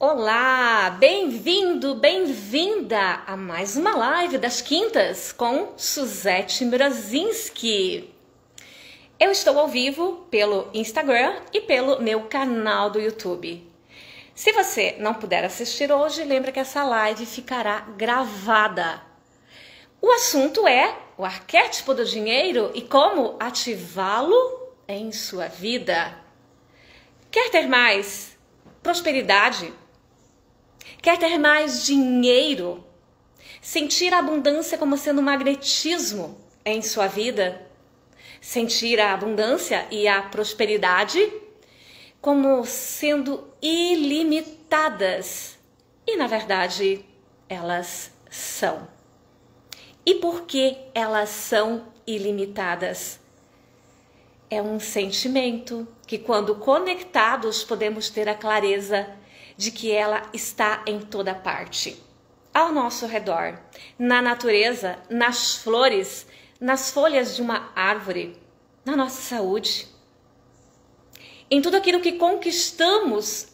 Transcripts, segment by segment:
Olá, bem-vindo, bem-vinda a mais uma live das quintas com Suzette Mrozinski. Eu estou ao vivo pelo Instagram e pelo meu canal do YouTube. Se você não puder assistir hoje, lembra que essa live ficará gravada. O assunto é o arquétipo do dinheiro e como ativá-lo em sua vida. Quer ter mais prosperidade? Quer ter mais dinheiro? Sentir a abundância como sendo um magnetismo em sua vida? Sentir a abundância e a prosperidade como sendo ilimitadas. E na verdade, elas são. E por que elas são ilimitadas? É um sentimento que, quando conectados, podemos ter a clareza de que ela está em toda parte. Ao nosso redor, na natureza, nas flores, nas folhas de uma árvore, na nossa saúde, em tudo aquilo que conquistamos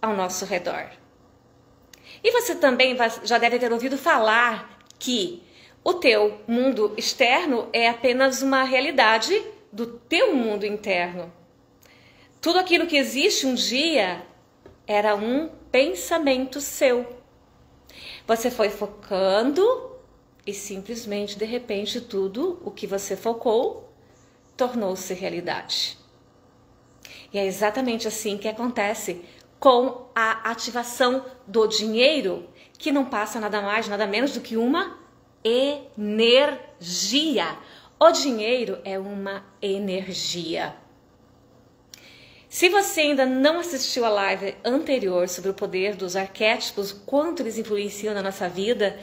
ao nosso redor. E você também já deve ter ouvido falar que o teu mundo externo é apenas uma realidade do teu mundo interno. Tudo aquilo que existe um dia era um pensamento seu. Você foi focando e simplesmente de repente tudo o que você focou tornou-se realidade. E é exatamente assim que acontece com a ativação do dinheiro, que não passa nada mais, nada menos do que uma energia. O dinheiro é uma energia. Se você ainda não assistiu a live anterior sobre o poder dos arquétipos, quanto eles influenciam na nossa vida,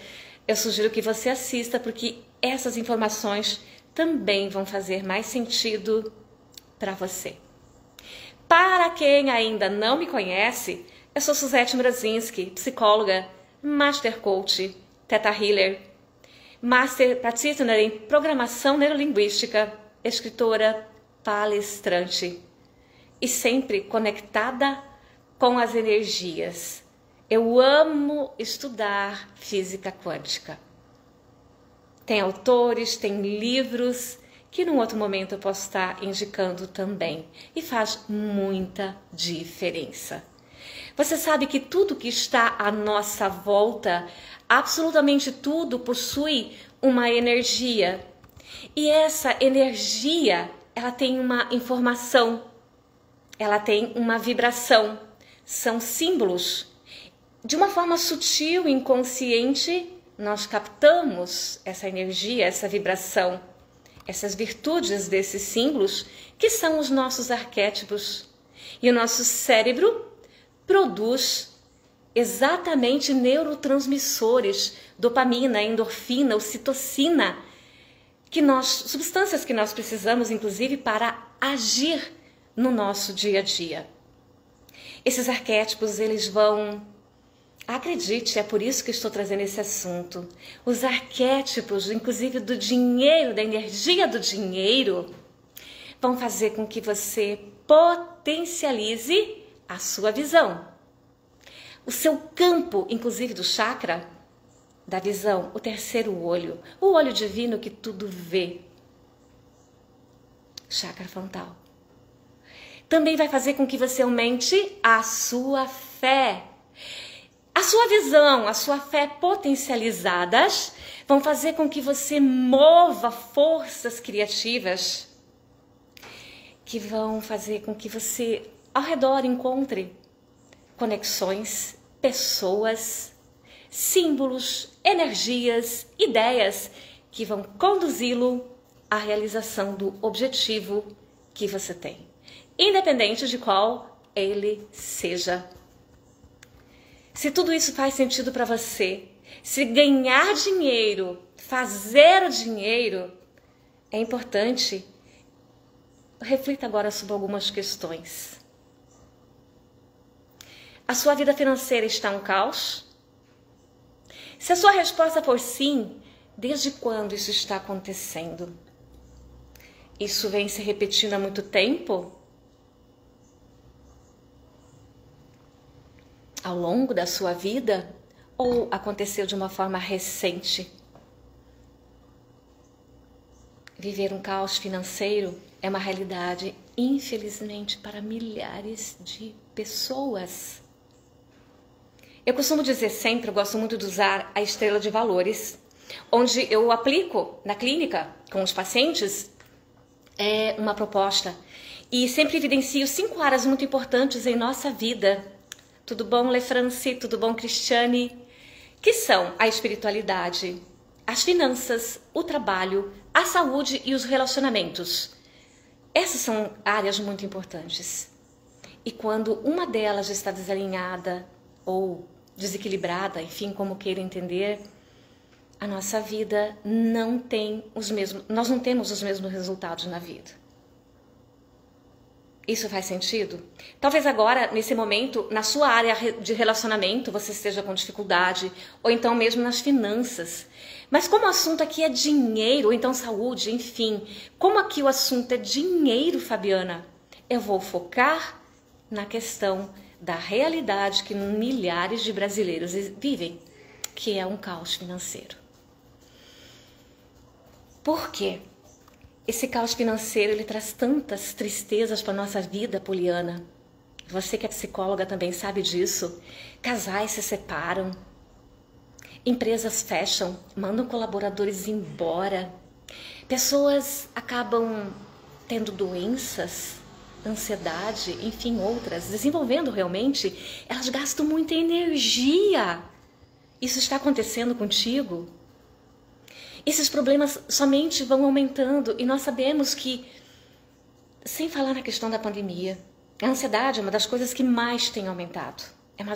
eu sugiro que você assista, porque essas informações também vão fazer mais sentido para você. Para quem ainda não me conhece, eu sou Suzette Mrozinski, psicóloga, Master Coach, Theta Healer, Master Practitioner em Programação Neurolinguística, escritora, palestrante e sempre conectada com as energias. Eu amo estudar física quântica. Tem autores, tem livros que num outro momento eu posso estar indicando também e faz muita diferença. Você sabe que tudo que está à nossa volta, absolutamente tudo possui uma energia. E essa energia, ela tem uma informação ela tem uma vibração, são símbolos. De uma forma sutil, inconsciente, nós captamos essa energia, essa vibração, essas virtudes desses símbolos que são os nossos arquétipos. E o nosso cérebro produz exatamente neurotransmissores, dopamina, endorfina, ocitocina, que nós, substâncias que nós precisamos inclusive para agir no nosso dia a dia. Esses arquétipos, eles vão Acredite, é por isso que estou trazendo esse assunto. Os arquétipos, inclusive do dinheiro, da energia do dinheiro, vão fazer com que você potencialize a sua visão. O seu campo, inclusive do chakra, da visão, o terceiro olho, o olho divino que tudo vê. Chakra frontal também vai fazer com que você aumente a sua fé. A sua visão, a sua fé potencializadas vão fazer com que você mova forças criativas que vão fazer com que você ao redor encontre conexões, pessoas, símbolos, energias, ideias que vão conduzi-lo à realização do objetivo que você tem independente de qual ele seja. Se tudo isso faz sentido para você, se ganhar dinheiro, fazer o dinheiro, é importante. Reflita agora sobre algumas questões. A sua vida financeira está um caos? Se a sua resposta for sim, desde quando isso está acontecendo? Isso vem se repetindo há muito tempo? Ao longo da sua vida ou aconteceu de uma forma recente? Viver um caos financeiro é uma realidade, infelizmente, para milhares de pessoas. Eu costumo dizer sempre, eu gosto muito de usar a estrela de valores, onde eu aplico na clínica com os pacientes é uma proposta e sempre evidencio cinco áreas muito importantes em nossa vida. Tudo bom, Lefrance? Tudo bom, Cristiane? Que são a espiritualidade, as finanças, o trabalho, a saúde e os relacionamentos. Essas são áreas muito importantes. E quando uma delas está desalinhada ou desequilibrada, enfim, como queira entender, a nossa vida não tem os mesmos, nós não temos os mesmos resultados na vida. Isso faz sentido? Talvez agora, nesse momento, na sua área de relacionamento, você esteja com dificuldade, ou então mesmo nas finanças. Mas como o assunto aqui é dinheiro, ou então saúde, enfim, como aqui o assunto é dinheiro, Fabiana, eu vou focar na questão da realidade que milhares de brasileiros vivem, que é um caos financeiro. Por quê? Esse caos financeiro ele traz tantas tristezas para nossa vida, Poliana. Você que é psicóloga também sabe disso. Casais se separam, empresas fecham, mandam colaboradores embora, pessoas acabam tendo doenças, ansiedade, enfim, outras, desenvolvendo realmente, elas gastam muita energia. Isso está acontecendo contigo? Esses problemas somente vão aumentando e nós sabemos que, sem falar na questão da pandemia, a ansiedade é uma das coisas que mais tem aumentado. É uma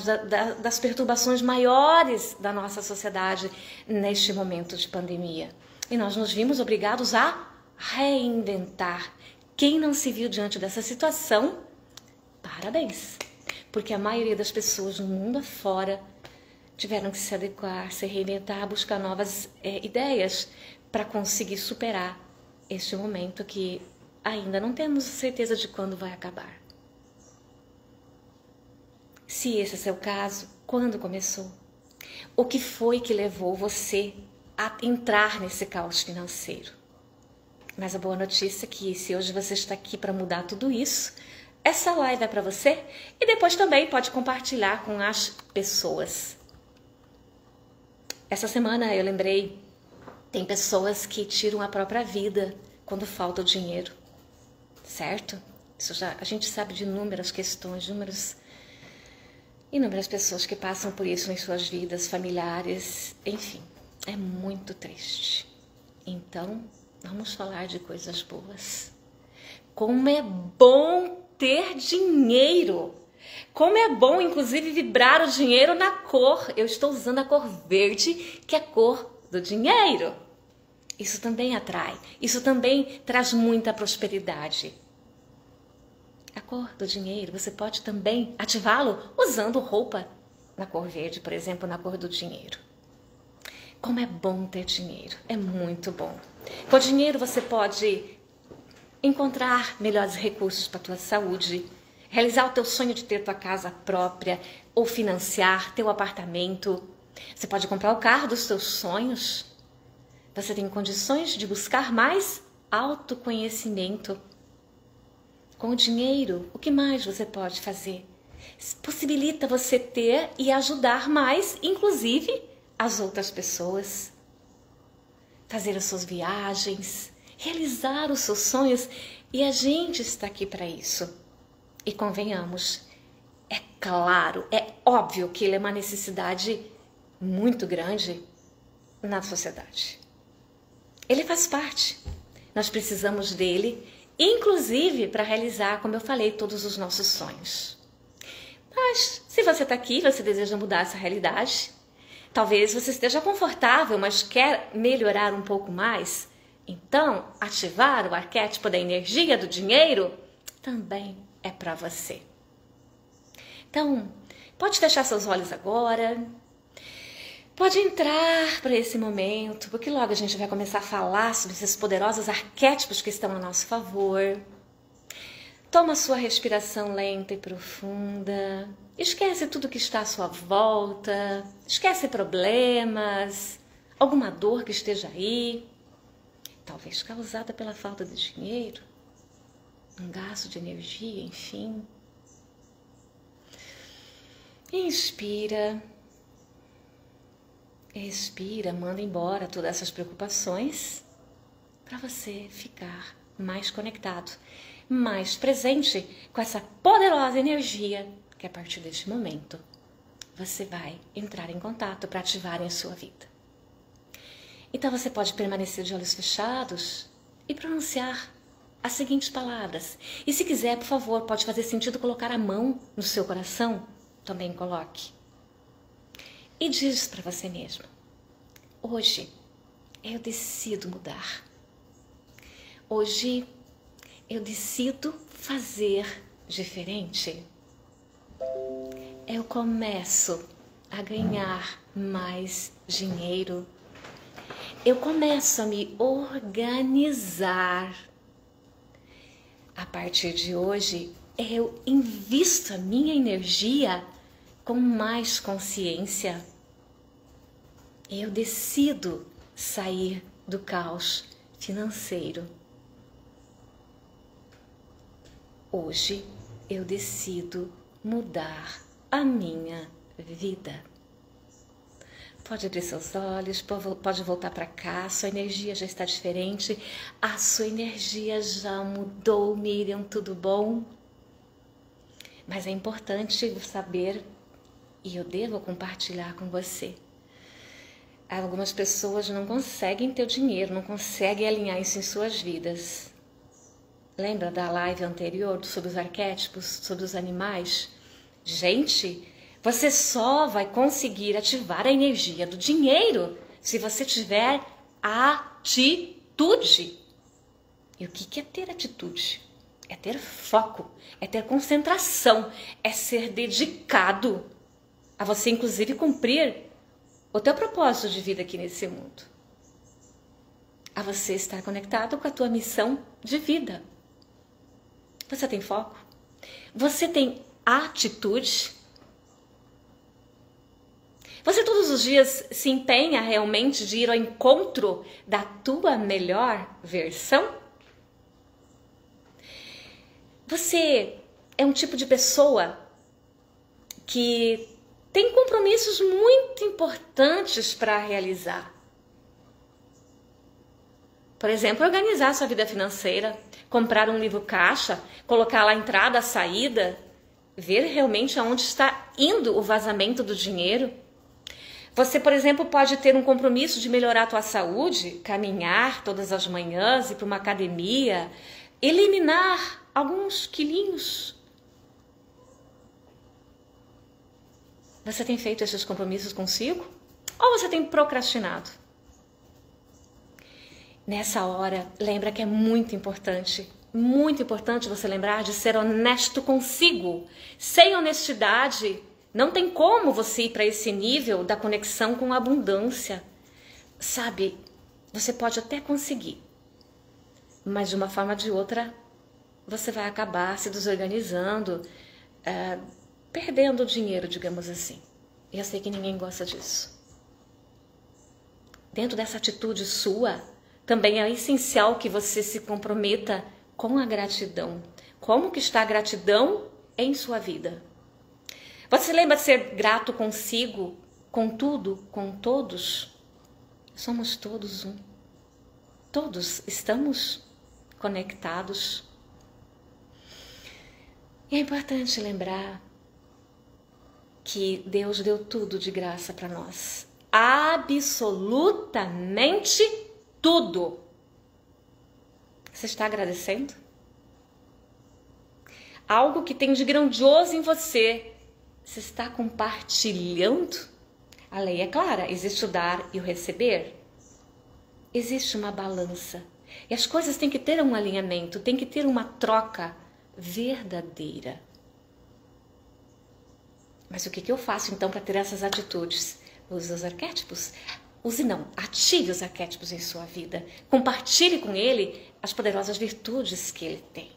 das perturbações maiores da nossa sociedade neste momento de pandemia. E nós nos vimos obrigados a reinventar. Quem não se viu diante dessa situação, parabéns. Porque a maioria das pessoas no mundo afora tiveram que se adequar, se reinventar, buscar novas é, ideias para conseguir superar este momento que ainda não temos certeza de quando vai acabar. Se esse é seu caso, quando começou? O que foi que levou você a entrar nesse caos financeiro? Mas a boa notícia é que se hoje você está aqui para mudar tudo isso, essa live é para você e depois também pode compartilhar com as pessoas. Essa semana eu lembrei, tem pessoas que tiram a própria vida quando falta o dinheiro, certo? Isso já, a gente sabe de inúmeras questões, inúmeros, inúmeras pessoas que passam por isso em suas vidas familiares, enfim, é muito triste. Então, vamos falar de coisas boas. Como é bom ter dinheiro! Como é bom, inclusive, vibrar o dinheiro na cor. Eu estou usando a cor verde, que é a cor do dinheiro. Isso também atrai. Isso também traz muita prosperidade. A cor do dinheiro, você pode também ativá-lo usando roupa na cor verde, por exemplo, na cor do dinheiro. Como é bom ter dinheiro, é muito bom. Com dinheiro você pode encontrar melhores recursos para a tua saúde, realizar o teu sonho de ter tua casa própria ou financiar teu apartamento. Você pode comprar o carro dos teus sonhos. Você tem condições de buscar mais autoconhecimento. Com o dinheiro, o que mais você pode fazer? Possibilita você ter e ajudar mais, inclusive, as outras pessoas. Fazer as suas viagens, realizar os seus sonhos e a gente está aqui para isso. E convenhamos, é claro, é óbvio que ele é uma necessidade muito grande na sociedade. Ele faz parte. Nós precisamos dele, inclusive para realizar, como eu falei, todos os nossos sonhos. Mas se você está aqui, você deseja mudar essa realidade, talvez você esteja confortável, mas quer melhorar um pouco mais, então ativar o arquétipo da energia do dinheiro também é para você. Então, pode fechar seus olhos agora. Pode entrar para esse momento, porque logo a gente vai começar a falar sobre esses poderosos arquétipos que estão a nosso favor. Toma sua respiração lenta e profunda. Esquece tudo que está à sua volta. Esquece problemas, alguma dor que esteja aí, talvez causada pela falta de dinheiro, um gasto de energia, enfim. Inspira. Expira, manda embora todas essas preocupações para você ficar mais conectado, mais presente com essa poderosa energia que a partir deste momento você vai entrar em contato para ativar em sua vida. Então você pode permanecer de olhos fechados e pronunciar as seguintes palavras. E se quiser, por favor, pode fazer sentido colocar a mão no seu coração, também coloque. E diz para você mesmo: Hoje eu decido mudar. Hoje eu decido fazer diferente. Eu começo a ganhar mais dinheiro. Eu começo a me organizar. A partir de hoje, eu invisto a minha energia com mais consciência. Eu decido sair do caos financeiro. Hoje eu decido mudar a minha vida. Pode abrir seus olhos, pode voltar para cá, sua energia já está diferente, a sua energia já mudou, Miriam, tudo bom? Mas é importante saber, e eu devo compartilhar com você. Algumas pessoas não conseguem ter o dinheiro, não conseguem alinhar isso em suas vidas. Lembra da live anterior sobre os arquétipos, sobre os animais? Gente, você só vai conseguir ativar a energia do dinheiro se você tiver atitude. E o que é ter atitude? É ter foco, é ter concentração, é ser dedicado a você, inclusive, cumprir o teu propósito de vida aqui nesse mundo. A você estar conectado com a tua missão de vida. Você tem foco? Você tem atitude? Você todos os dias se empenha realmente de ir ao encontro da tua melhor versão? Você é um tipo de pessoa que tem compromissos muito importantes para realizar. Por exemplo, organizar sua vida financeira, comprar um livro caixa, colocar lá a entrada, a saída, ver realmente aonde está indo o vazamento do dinheiro. Você, por exemplo, pode ter um compromisso de melhorar a tua saúde, caminhar todas as manhãs, ir para uma academia, eliminar alguns quilinhos. Você tem feito esses compromissos consigo? Ou você tem procrastinado? Nessa hora, lembra que é muito importante, muito importante você lembrar de ser honesto consigo. Sem honestidade, não tem como você ir para esse nível da conexão com a abundância. Sabe, você pode até conseguir, mas de uma forma ou de outra, você vai acabar se desorganizando, uh, perdendo dinheiro, digamos assim. E eu sei que ninguém gosta disso. Dentro dessa atitude sua, também é essencial que você se comprometa com a gratidão. Como que está a gratidão em sua vida? Você lembra de ser grato consigo, com tudo, com todos? Somos todos um. Todos estamos conectados. E é importante lembrar que Deus deu tudo de graça para nós. Absolutamente tudo. Você está agradecendo? Algo que tem de grandioso em você, você está compartilhando? A lei é clara: existe o dar e o receber. Existe uma balança. E as coisas têm que ter um alinhamento, tem que ter uma troca verdadeira. Mas o que, que eu faço então para ter essas atitudes? Use os arquétipos. Use não, ative os arquétipos em sua vida. Compartilhe com ele as poderosas virtudes que ele tem.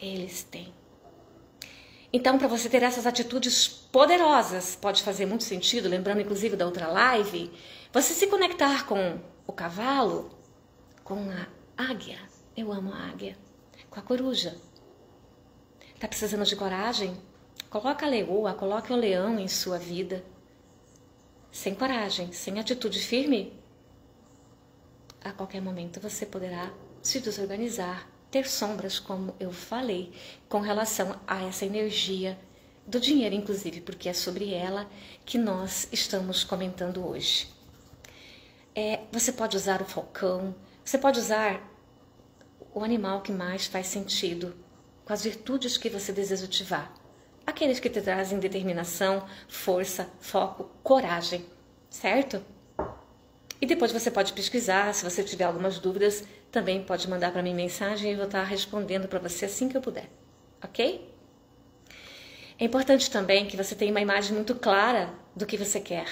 Eles têm. Então, para você ter essas atitudes poderosas, pode fazer muito sentido, lembrando inclusive da outra live, você se conectar com o cavalo, com a águia. Eu amo a águia. Com a coruja. Tá precisando de coragem? Coloca a leoa, coloque o leão em sua vida. Sem coragem, sem atitude firme, a qualquer momento você poderá se desorganizar, ter sombras, como eu falei, com relação a essa energia do dinheiro, inclusive, porque é sobre ela que nós estamos comentando hoje. É, você pode usar o falcão, você pode usar o animal que mais faz sentido, com as virtudes que você deseja ativar. Aqueles que te trazem determinação, força, foco, coragem, certo? E depois você pode pesquisar, se você tiver algumas dúvidas, também pode mandar para mim mensagem e eu vou estar respondendo para você assim que eu puder, ok? É importante também que você tenha uma imagem muito clara do que você quer.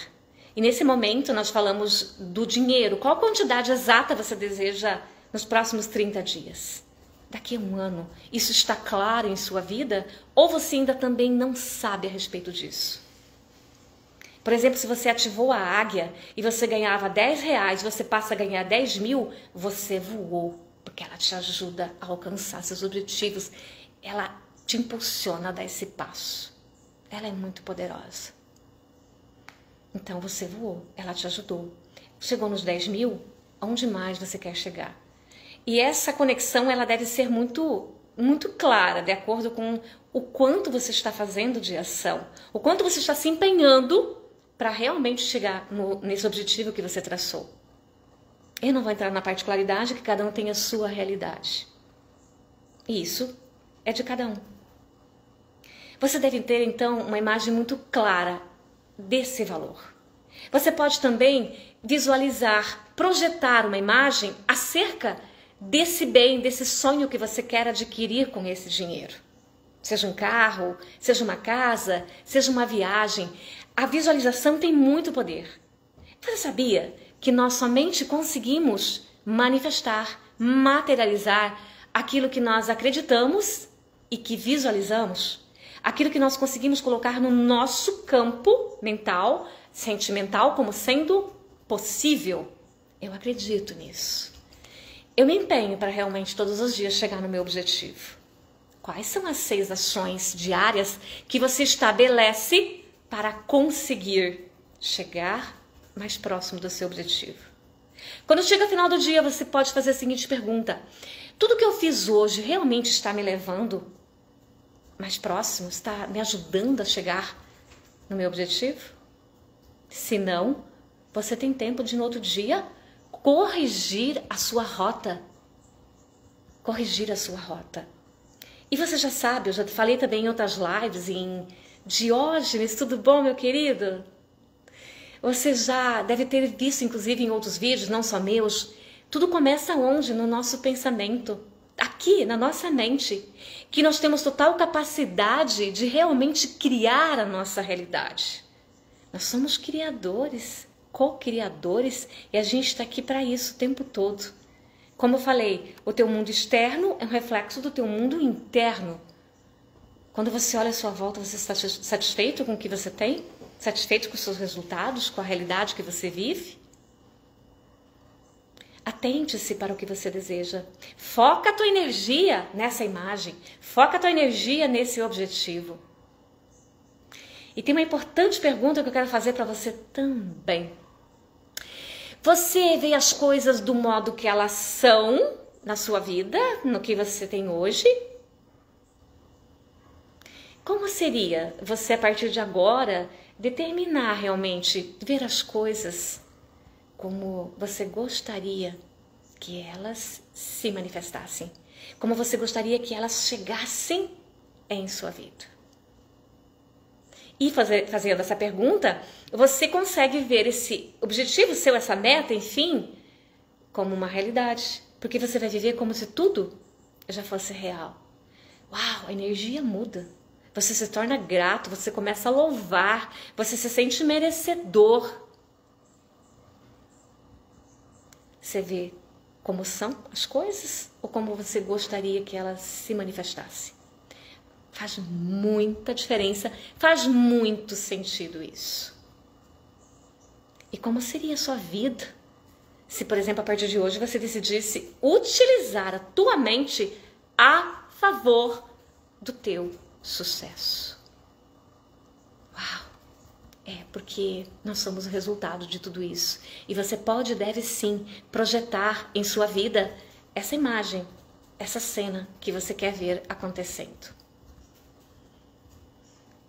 E nesse momento nós falamos do dinheiro. Qual quantidade exata você deseja nos próximos 30 dias? Daqui a um ano, isso está claro em sua vida? Ou você ainda também não sabe a respeito disso? Por exemplo, se você ativou a águia e você ganhava 10 reais, você passa a ganhar 10 mil, você voou, porque ela te ajuda a alcançar seus objetivos. Ela te impulsiona a dar esse passo. Ela é muito poderosa. Então você voou, ela te ajudou. Chegou nos 10 mil, aonde mais você quer chegar? E essa conexão ela deve ser muito muito clara, de acordo com o quanto você está fazendo de ação, o quanto você está se empenhando para realmente chegar no, nesse objetivo que você traçou. Eu não vou entrar na particularidade que cada um tem a sua realidade. Isso é de cada um. Você deve ter então uma imagem muito clara desse valor. Você pode também visualizar, projetar uma imagem acerca desse bem, desse sonho que você quer adquirir com esse dinheiro. Seja um carro, seja uma casa, seja uma viagem. A visualização tem muito poder. Você sabia que nós somente conseguimos manifestar, materializar aquilo que nós acreditamos e que visualizamos? Aquilo que nós conseguimos colocar no nosso campo mental, sentimental, como sendo possível? Eu acredito nisso. Eu me empenho para realmente todos os dias chegar no meu objetivo. Quais são as seis ações diárias que você estabelece para conseguir chegar mais próximo do seu objetivo. Quando chega o final do dia, você pode fazer a seguinte pergunta: tudo que eu fiz hoje realmente está me levando mais próximo? Está me ajudando a chegar no meu objetivo? Se não, você tem tempo de no outro dia corrigir a sua rota. Corrigir a sua rota. E você já sabe, eu já falei também em outras lives, em Diógenes, tudo bom, meu querido? Você já deve ter visto, inclusive, em outros vídeos, não só meus. Tudo começa onde? No nosso pensamento. Aqui, na nossa mente. Que nós temos total capacidade de realmente criar a nossa realidade. Nós somos criadores, co-criadores, e a gente está aqui para isso o tempo todo. Como eu falei, o teu mundo externo é um reflexo do teu mundo interno. Quando você olha à sua volta, você está satisfeito com o que você tem? Satisfeito com os seus resultados, com a realidade que você vive? Atente-se para o que você deseja. Foca a tua energia nessa imagem. Foca a tua energia nesse objetivo. E tem uma importante pergunta que eu quero fazer para você também. Você vê as coisas do modo que elas são na sua vida, no que você tem hoje? Como seria você, a partir de agora, determinar realmente, ver as coisas como você gostaria que elas se manifestassem? Como você gostaria que elas chegassem em sua vida? E fazer, fazendo essa pergunta, você consegue ver esse objetivo seu, essa meta, enfim, como uma realidade. Porque você vai viver como se tudo já fosse real. Uau, a energia muda. Você se torna grato, você começa a louvar, você se sente merecedor. Você vê como são as coisas ou como você gostaria que elas se manifestassem. Faz muita diferença, faz muito sentido isso. E como seria a sua vida se, por exemplo, a partir de hoje você decidisse utilizar a tua mente a favor do teu sucesso? Uau! É, porque nós somos o resultado de tudo isso. E você pode e deve sim projetar em sua vida essa imagem, essa cena que você quer ver acontecendo.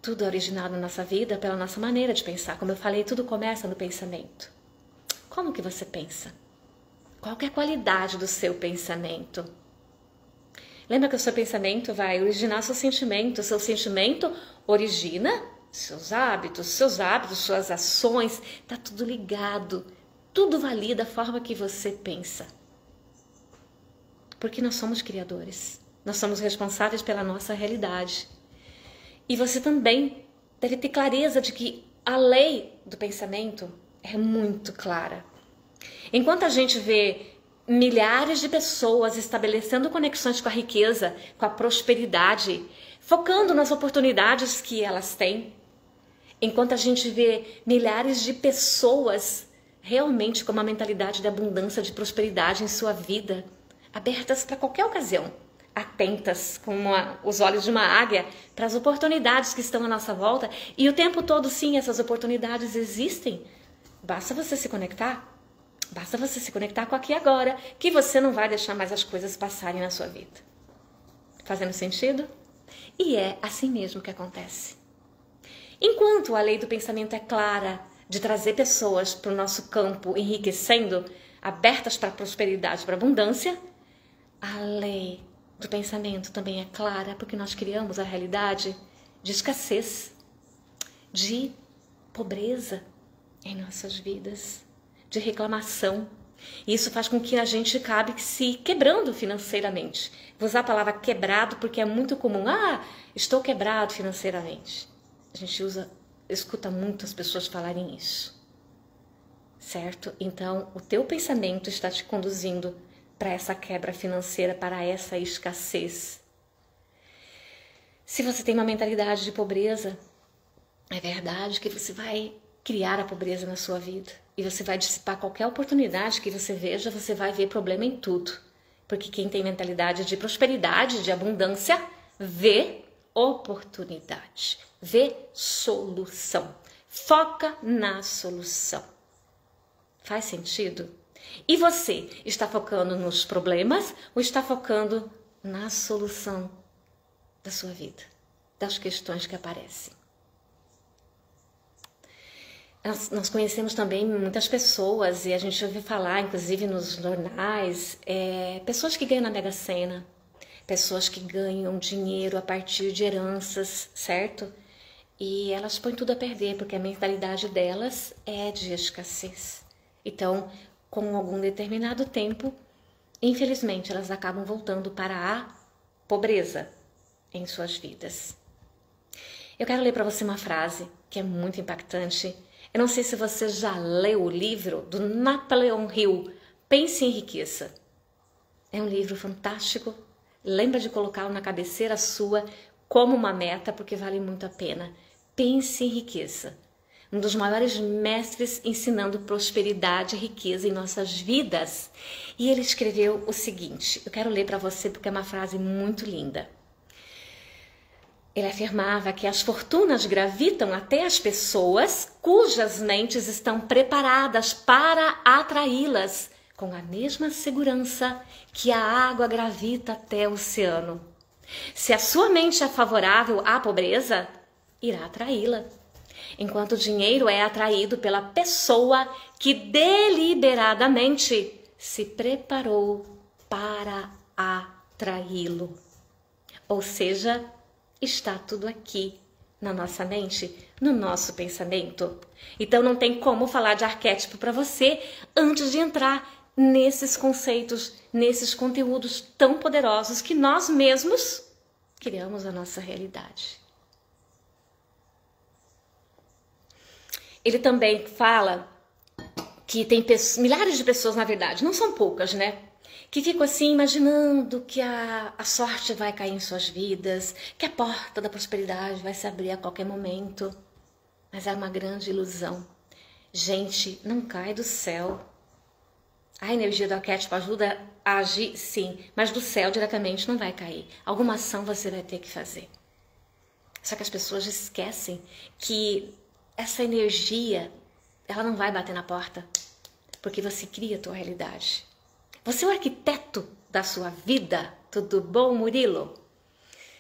Tudo é originado na nossa vida pela nossa maneira de pensar. Como eu falei, tudo começa no pensamento. Como que você pensa? Qual é a qualidade do seu pensamento? Lembra que o seu pensamento vai originar seu sentimento. Seu sentimento origina seus hábitos, seus hábitos, suas ações. Tá tudo ligado. Tudo valida a forma que você pensa. Porque nós somos criadores. Nós somos responsáveis pela nossa realidade. E você também deve ter clareza de que a lei do pensamento é muito clara. Enquanto a gente vê milhares de pessoas estabelecendo conexões com a riqueza, com a prosperidade, focando nas oportunidades que elas têm, enquanto a gente vê milhares de pessoas realmente com uma mentalidade de abundância, de prosperidade em sua vida, abertas para qualquer ocasião atentas com uma, os olhos de uma águia para as oportunidades que estão à nossa volta e o tempo todo sim essas oportunidades existem. Basta você se conectar. Basta você se conectar com aqui agora, que você não vai deixar mais as coisas passarem na sua vida. Fazendo sentido? E é assim mesmo que acontece. Enquanto a lei do pensamento é clara de trazer pessoas para o nosso campo enriquecendo, abertas para prosperidade, para abundância, a lei do pensamento também é clara, porque nós criamos a realidade de escassez, de pobreza em nossas vidas, de reclamação. Isso faz com que a gente acabe se quebrando financeiramente. Vou usar a palavra quebrado porque é muito comum. Ah, estou quebrado financeiramente. A gente usa, escuta muitas pessoas falarem isso. Certo? Então, o teu pensamento está te conduzindo para essa quebra financeira, para essa escassez. Se você tem uma mentalidade de pobreza, é verdade que você vai criar a pobreza na sua vida e você vai dissipar qualquer oportunidade que você veja, você vai ver problema em tudo. Porque quem tem mentalidade de prosperidade, de abundância, vê oportunidade, vê solução. Foca na solução. Faz sentido? E você está focando nos problemas ou está focando na solução da sua vida, das questões que aparecem? Nós, nós conhecemos também muitas pessoas e a gente ouve falar, inclusive nos jornais, é, pessoas que ganham na Mega Sena, pessoas que ganham dinheiro a partir de heranças, certo? E elas põem tudo a perder porque a mentalidade delas é de escassez. Então, com algum determinado tempo, infelizmente elas acabam voltando para a pobreza em suas vidas. Eu quero ler para você uma frase que é muito impactante. Eu não sei se você já leu o livro do Napoleon Hill, Pense em Riqueza. É um livro fantástico. Lembra de colocá-lo na cabeceira sua como uma meta, porque vale muito a pena. Pense em riqueza um dos maiores mestres ensinando prosperidade e riqueza em nossas vidas. E ele escreveu o seguinte: eu quero ler para você porque é uma frase muito linda. Ele afirmava que as fortunas gravitam até as pessoas cujas mentes estão preparadas para atraí-las com a mesma segurança que a água gravita até o oceano. Se a sua mente é favorável à pobreza, irá atraí-la enquanto o dinheiro é atraído pela pessoa que deliberadamente se preparou para atraí-lo. Ou seja, está tudo aqui na nossa mente, no nosso pensamento. Então não tem como falar de arquétipo para você antes de entrar nesses conceitos, nesses conteúdos tão poderosos que nós mesmos criamos a nossa realidade. ele também fala que tem milhares de pessoas, na verdade, não são poucas, né? Que ficam assim imaginando que a, a sorte vai cair em suas vidas, que a porta da prosperidade vai se abrir a qualquer momento. Mas é uma grande ilusão. Gente, não cai do céu. A energia do arquétipo ajuda a agir, sim, mas do céu diretamente não vai cair. Alguma ação você vai ter que fazer. Só que as pessoas esquecem que essa energia, ela não vai bater na porta, porque você cria a tua realidade. Você é o arquiteto da sua vida. Tudo bom, Murilo?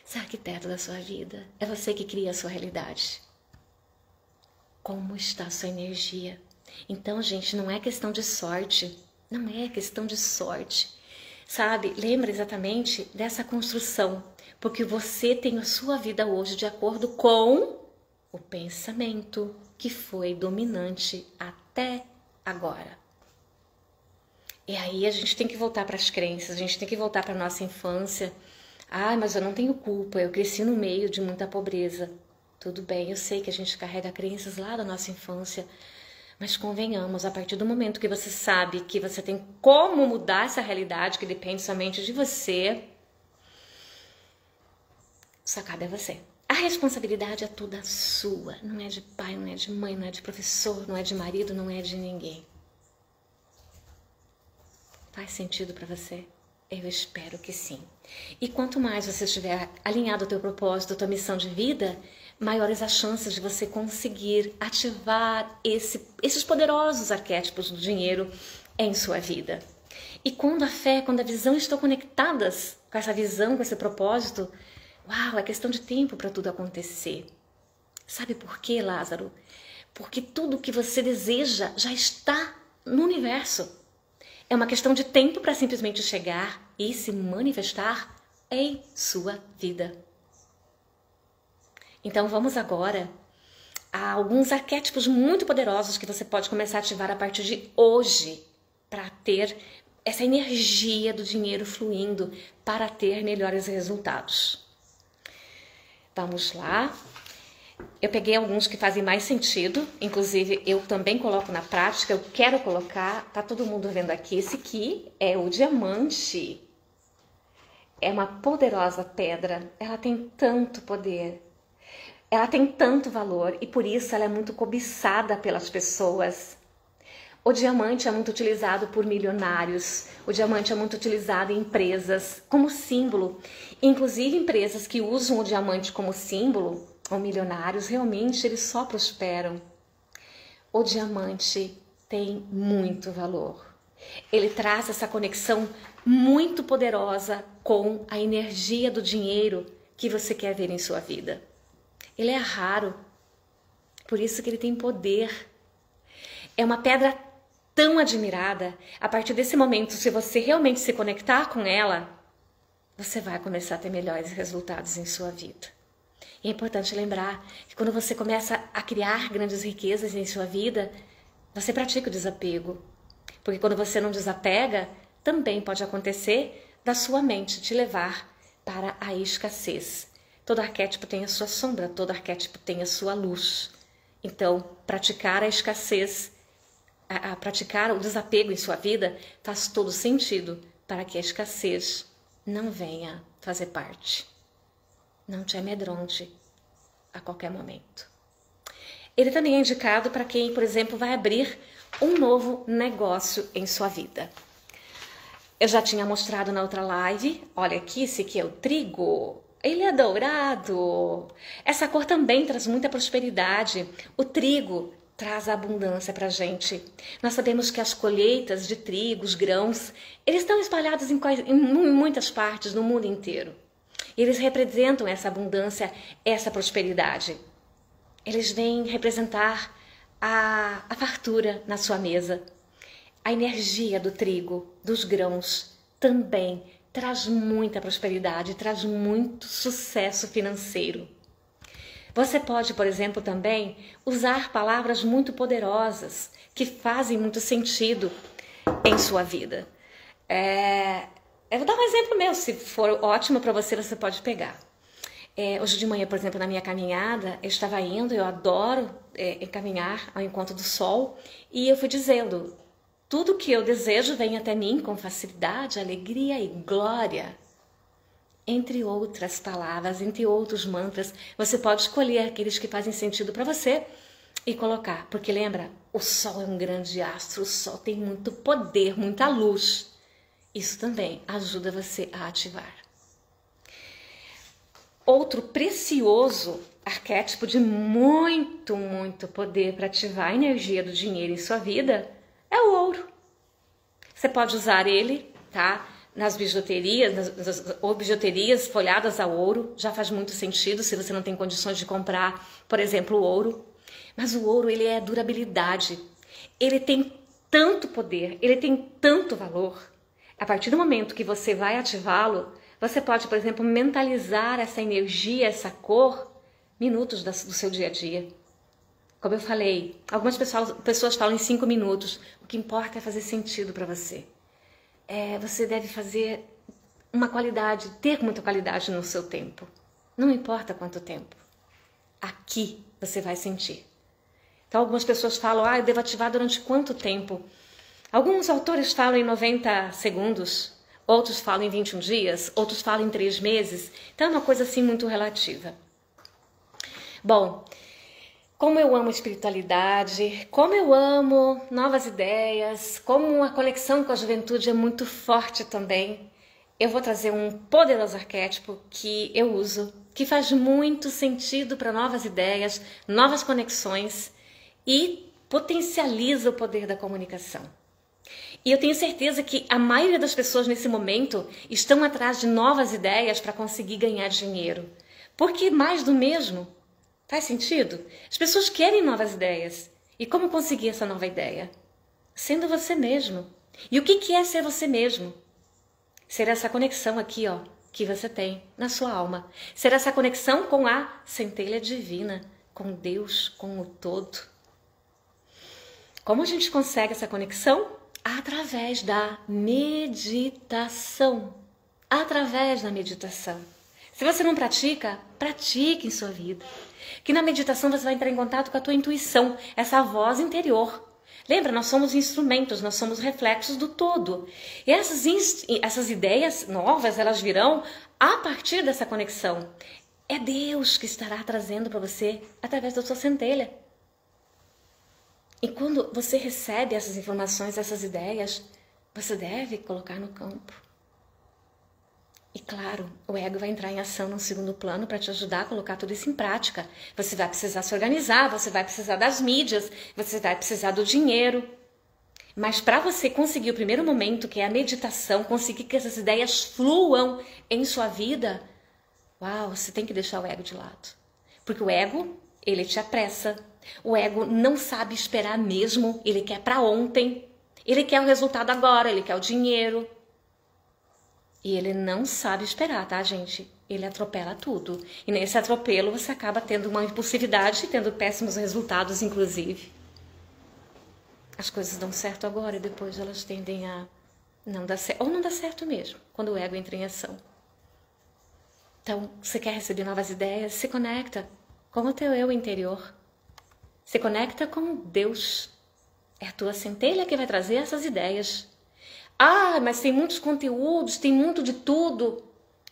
Você é o arquiteto da sua vida. É você que cria a sua realidade como está a sua energia. Então, gente, não é questão de sorte, não é questão de sorte. Sabe? Lembra exatamente dessa construção, porque você tem a sua vida hoje de acordo com o pensamento que foi dominante até agora. E aí a gente tem que voltar para as crenças, a gente tem que voltar para nossa infância. Ah, mas eu não tenho culpa, eu cresci no meio de muita pobreza. Tudo bem, eu sei que a gente carrega crenças lá da nossa infância, mas convenhamos, a partir do momento que você sabe que você tem como mudar essa realidade que depende somente de você, só cabe a você. A responsabilidade é toda sua, não é de pai, não é de mãe, não é de professor, não é de marido, não é de ninguém. Faz sentido para você? Eu espero que sim. E quanto mais você estiver alinhado ao teu propósito, à tua missão de vida, maiores as chances de você conseguir ativar esse, esses poderosos arquétipos do dinheiro em sua vida. E quando a fé, quando a visão estão conectadas com essa visão, com esse propósito, uau, é questão de tempo para tudo acontecer. Sabe por quê, Lázaro? Porque tudo que você deseja já está no universo. É uma questão de tempo para simplesmente chegar e se manifestar em sua vida. Então vamos agora a alguns arquétipos muito poderosos que você pode começar a ativar a partir de hoje para ter essa energia do dinheiro fluindo para ter melhores resultados. Vamos lá. Eu peguei alguns que fazem mais sentido, inclusive eu também coloco na prática, eu quero colocar, tá todo mundo vendo aqui, esse aqui é o diamante. É uma poderosa pedra, ela tem tanto poder. Ela tem tanto valor e por isso ela é muito cobiçada pelas pessoas. O diamante é muito utilizado por milionários, o diamante é muito utilizado em empresas como símbolo. Inclusive empresas que usam o diamante como símbolo, ou milionários, realmente eles só prosperam. O diamante tem muito valor. Ele traz essa conexão muito poderosa com a energia do dinheiro que você quer ver em sua vida. Ele é raro, por isso que ele tem poder. É uma pedra tão admirada. A partir desse momento, se você realmente se conectar com ela, você vai começar a ter melhores resultados em sua vida. E é importante lembrar que quando você começa a criar grandes riquezas em sua vida, você pratica o desapego. Porque quando você não desapega, também pode acontecer da sua mente te levar para a escassez. Todo arquétipo tem a sua sombra, todo arquétipo tem a sua luz. Então, praticar a escassez, a, a praticar o desapego em sua vida faz todo sentido para que a escassez não venha fazer parte. Não te amedronte a qualquer momento. Ele também é indicado para quem, por exemplo, vai abrir um novo negócio em sua vida. Eu já tinha mostrado na outra live, olha aqui, esse aqui é o trigo. Ele é dourado. Essa cor também traz muita prosperidade. O trigo traz abundância para a gente. Nós sabemos que as colheitas de trigo, os grãos, eles estão espalhados em, em muitas partes no mundo inteiro. Eles representam essa abundância, essa prosperidade. Eles vêm representar a, a fartura na sua mesa. A energia do trigo, dos grãos, também traz muita prosperidade, traz muito sucesso financeiro. Você pode, por exemplo, também usar palavras muito poderosas que fazem muito sentido em sua vida. É, eu vou dar um exemplo meu, se for ótimo para você, você pode pegar. É, hoje de manhã, por exemplo, na minha caminhada, eu estava indo, eu adoro é, caminhar ao encontro do sol, e eu fui dizendo: tudo que eu desejo vem até mim com facilidade, alegria e glória. Entre outras palavras, entre outros mantras, você pode escolher aqueles que fazem sentido para você e colocar, porque lembra, o Sol é um grande astro, o Sol tem muito poder, muita luz. Isso também ajuda você a ativar. Outro precioso arquétipo de muito, muito poder para ativar a energia do dinheiro em sua vida é o ouro. Você pode usar ele, tá? Nas bijuterias, nas, nas, ou bijuterias folhadas a ouro, já faz muito sentido se você não tem condições de comprar, por exemplo, o ouro. Mas o ouro, ele é durabilidade. Ele tem tanto poder, ele tem tanto valor. A partir do momento que você vai ativá-lo, você pode, por exemplo, mentalizar essa energia, essa cor, minutos do seu dia a dia. Como eu falei, algumas pessoas, pessoas falam em cinco minutos. O que importa é fazer sentido para você. É, você deve fazer uma qualidade, ter muita qualidade no seu tempo. Não importa quanto tempo. Aqui você vai sentir. Então, algumas pessoas falam, ah, eu devo ativar durante quanto tempo? Alguns autores falam em 90 segundos, outros falam em 21 dias, outros falam em 3 meses. Então, é uma coisa assim muito relativa. Bom, como eu amo espiritualidade, como eu amo novas ideias, como a conexão com a juventude é muito forte também, eu vou trazer um poderoso arquétipo que eu uso, que faz muito sentido para novas ideias, novas conexões e potencializa o poder da comunicação. E eu tenho certeza que a maioria das pessoas nesse momento estão atrás de novas ideias para conseguir ganhar dinheiro. Porque mais do mesmo Faz sentido? As pessoas querem novas ideias. E como conseguir essa nova ideia? Sendo você mesmo. E o que é ser você mesmo? Ser essa conexão aqui, ó, que você tem na sua alma. Ser essa conexão com a centelha divina, com Deus, com o todo. Como a gente consegue essa conexão? Através da meditação. Através da meditação. Se você não pratica, pratique em sua vida que na meditação você vai entrar em contato com a tua intuição, essa voz interior. Lembra, nós somos instrumentos, nós somos reflexos do todo. E essas, essas ideias novas, elas virão a partir dessa conexão. É Deus que estará trazendo para você através da sua centelha. E quando você recebe essas informações, essas ideias, você deve colocar no campo. E claro, o ego vai entrar em ação no segundo plano para te ajudar a colocar tudo isso em prática. Você vai precisar se organizar, você vai precisar das mídias, você vai precisar do dinheiro. Mas para você conseguir o primeiro momento, que é a meditação, conseguir que essas ideias fluam em sua vida, uau, você tem que deixar o ego de lado. Porque o ego, ele te apressa. O ego não sabe esperar mesmo, ele quer para ontem. Ele quer o resultado agora, ele quer o dinheiro, e ele não sabe esperar, tá, gente? Ele atropela tudo. E nesse atropelo você acaba tendo uma impulsividade e tendo péssimos resultados, inclusive. As coisas dão certo agora e depois elas tendem a não dar certo. Ou não dá certo mesmo, quando o ego entra em ação. Então, você quer receber novas ideias? Se conecta com o teu eu interior. Se conecta com Deus. É a tua centelha que vai trazer essas ideias. Ah, mas tem muitos conteúdos, tem muito de tudo.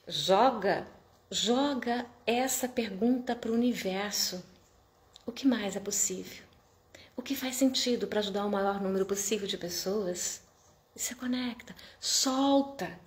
Joga, joga essa pergunta para o universo. O que mais é possível? O que faz sentido para ajudar o maior número possível de pessoas? E se conecta, solta.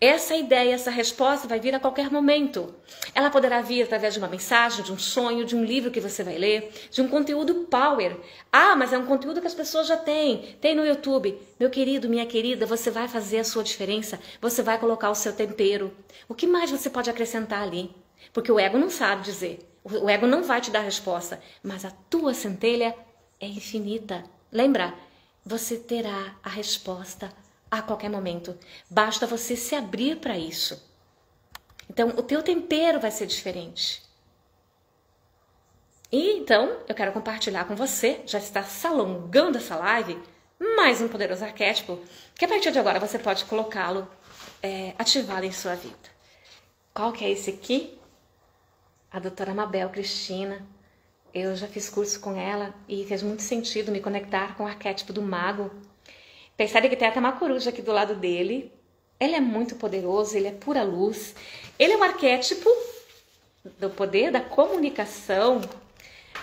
Essa ideia, essa resposta vai vir a qualquer momento. Ela poderá vir através de uma mensagem, de um sonho, de um livro que você vai ler, de um conteúdo power. Ah, mas é um conteúdo que as pessoas já têm. Tem no YouTube. Meu querido, minha querida, você vai fazer a sua diferença. Você vai colocar o seu tempero. O que mais você pode acrescentar ali? Porque o ego não sabe dizer. O ego não vai te dar resposta. Mas a tua centelha é infinita. Lembra? Você terá a resposta a qualquer momento. Basta você se abrir para isso. Então, o teu tempero vai ser diferente. E então, eu quero compartilhar com você, já está salongando essa live, mais um poderoso arquétipo, que a partir de agora você pode colocá-lo, é, ativá-lo em sua vida. Qual que é esse aqui? A doutora Mabel Cristina. Eu já fiz curso com ela e fez muito sentido me conectar com o arquétipo do mago Percebe que tem até uma coruja aqui do lado dele. Ele é muito poderoso, ele é pura luz. Ele é um arquétipo do poder da comunicação.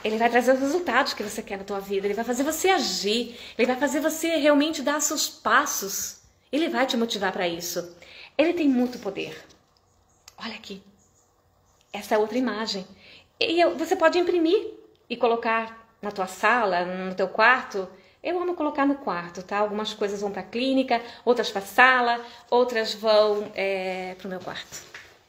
Ele vai trazer os resultados que você quer na tua vida. Ele vai fazer você agir. Ele vai fazer você realmente dar seus passos. Ele vai te motivar para isso. Ele tem muito poder. Olha aqui. Essa é outra imagem. E você pode imprimir e colocar na tua sala, no teu quarto. Eu amo colocar no quarto, tá? Algumas coisas vão para a clínica, outras para sala, outras vão é, para o meu quarto.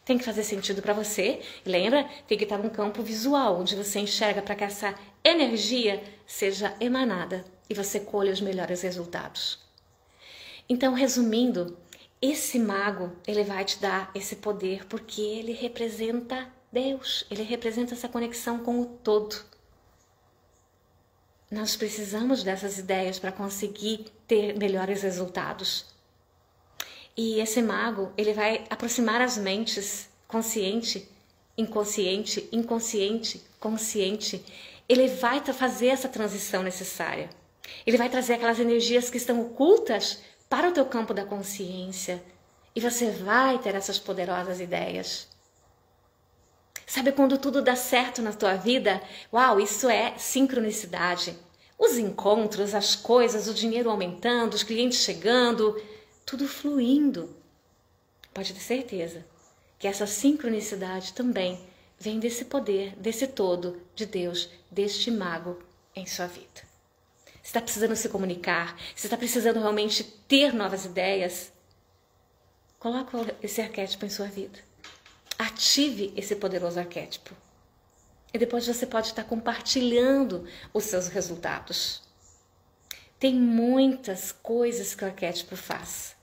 Tem que fazer sentido para você. lembra, tem que estar num campo visual, onde você enxerga para que essa energia seja emanada e você colha os melhores resultados. Então, resumindo, esse mago, ele vai te dar esse poder porque ele representa Deus, ele representa essa conexão com o todo. Nós precisamos dessas ideias para conseguir ter melhores resultados. E esse mago, ele vai aproximar as mentes consciente, inconsciente, inconsciente, consciente. Ele vai fazer essa transição necessária. Ele vai trazer aquelas energias que estão ocultas para o teu campo da consciência e você vai ter essas poderosas ideias. Sabe quando tudo dá certo na tua vida? Uau, isso é sincronicidade. Os encontros, as coisas, o dinheiro aumentando, os clientes chegando, tudo fluindo. Pode ter certeza que essa sincronicidade também vem desse poder, desse todo de Deus, deste mago em sua vida está precisando se comunicar, você está precisando realmente ter novas ideias, coloque esse arquétipo em sua vida. Ative esse poderoso arquétipo. E depois você pode estar compartilhando os seus resultados. Tem muitas coisas que o arquétipo faz,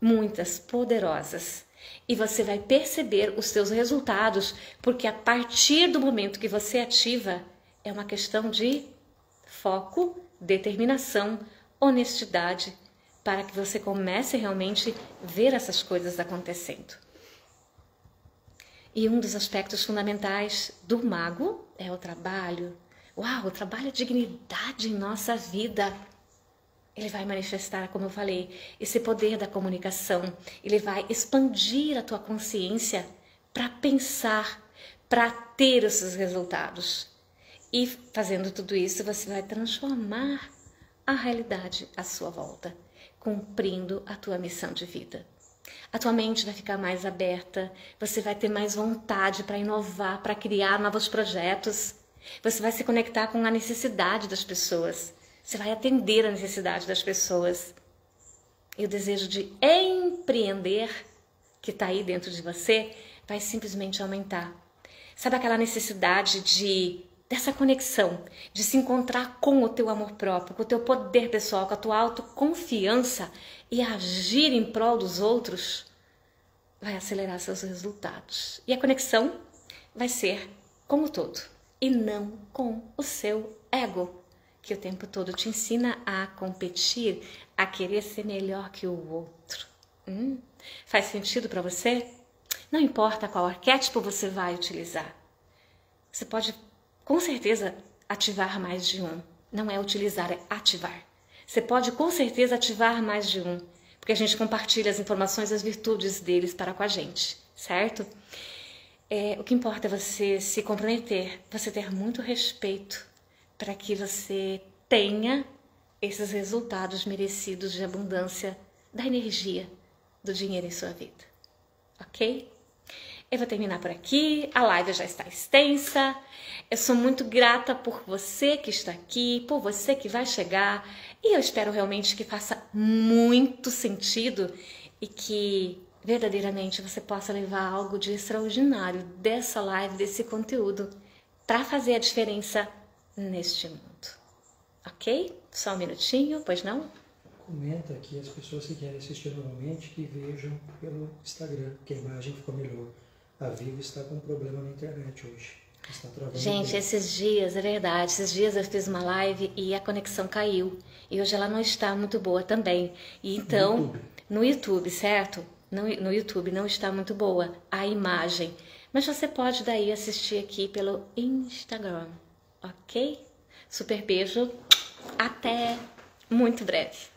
muitas poderosas. E você vai perceber os seus resultados, porque a partir do momento que você ativa, é uma questão de foco determinação, honestidade, para que você comece realmente a ver essas coisas acontecendo. E um dos aspectos fundamentais do mago é o trabalho. Uau, o trabalho é dignidade em nossa vida. Ele vai manifestar, como eu falei, esse poder da comunicação. Ele vai expandir a tua consciência para pensar, para ter os seus resultados. E fazendo tudo isso, você vai transformar a realidade à sua volta, cumprindo a tua missão de vida. A tua mente vai ficar mais aberta, você vai ter mais vontade para inovar, para criar novos projetos. Você vai se conectar com a necessidade das pessoas. Você vai atender a necessidade das pessoas. E o desejo de empreender que está aí dentro de você vai simplesmente aumentar. Sabe aquela necessidade de dessa conexão, de se encontrar com o teu amor próprio, com o teu poder pessoal, com a tua autoconfiança e agir em prol dos outros, vai acelerar seus resultados. E a conexão vai ser com o todo e não com o seu ego, que o tempo todo te ensina a competir, a querer ser melhor que o outro. Hum? Faz sentido para você? Não importa qual arquétipo você vai utilizar. Você pode com certeza ativar mais de um. Não é utilizar, é ativar. Você pode com certeza ativar mais de um, porque a gente compartilha as informações, as virtudes deles para com a gente, certo? É, o que importa é você se comprometer, você ter muito respeito para que você tenha esses resultados merecidos de abundância da energia do dinheiro em sua vida. Ok? Eu vou terminar por aqui, a live já está extensa. Eu sou muito grata por você que está aqui, por você que vai chegar, e eu espero realmente que faça muito sentido e que verdadeiramente você possa levar algo de extraordinário dessa live, desse conteúdo, para fazer a diferença neste mundo. Ok? Só um minutinho, pois não? Comenta aqui as pessoas que querem assistir novamente que vejam pelo Instagram, que a imagem ficou melhor. A Vivo está com um problema na internet hoje. Gente, esses dias, é verdade, esses dias eu fiz uma live e a conexão caiu. E hoje ela não está muito boa também. E então, no YouTube, no YouTube certo? No, no YouTube não está muito boa a imagem. Mas você pode daí assistir aqui pelo Instagram, ok? Super beijo, até muito breve.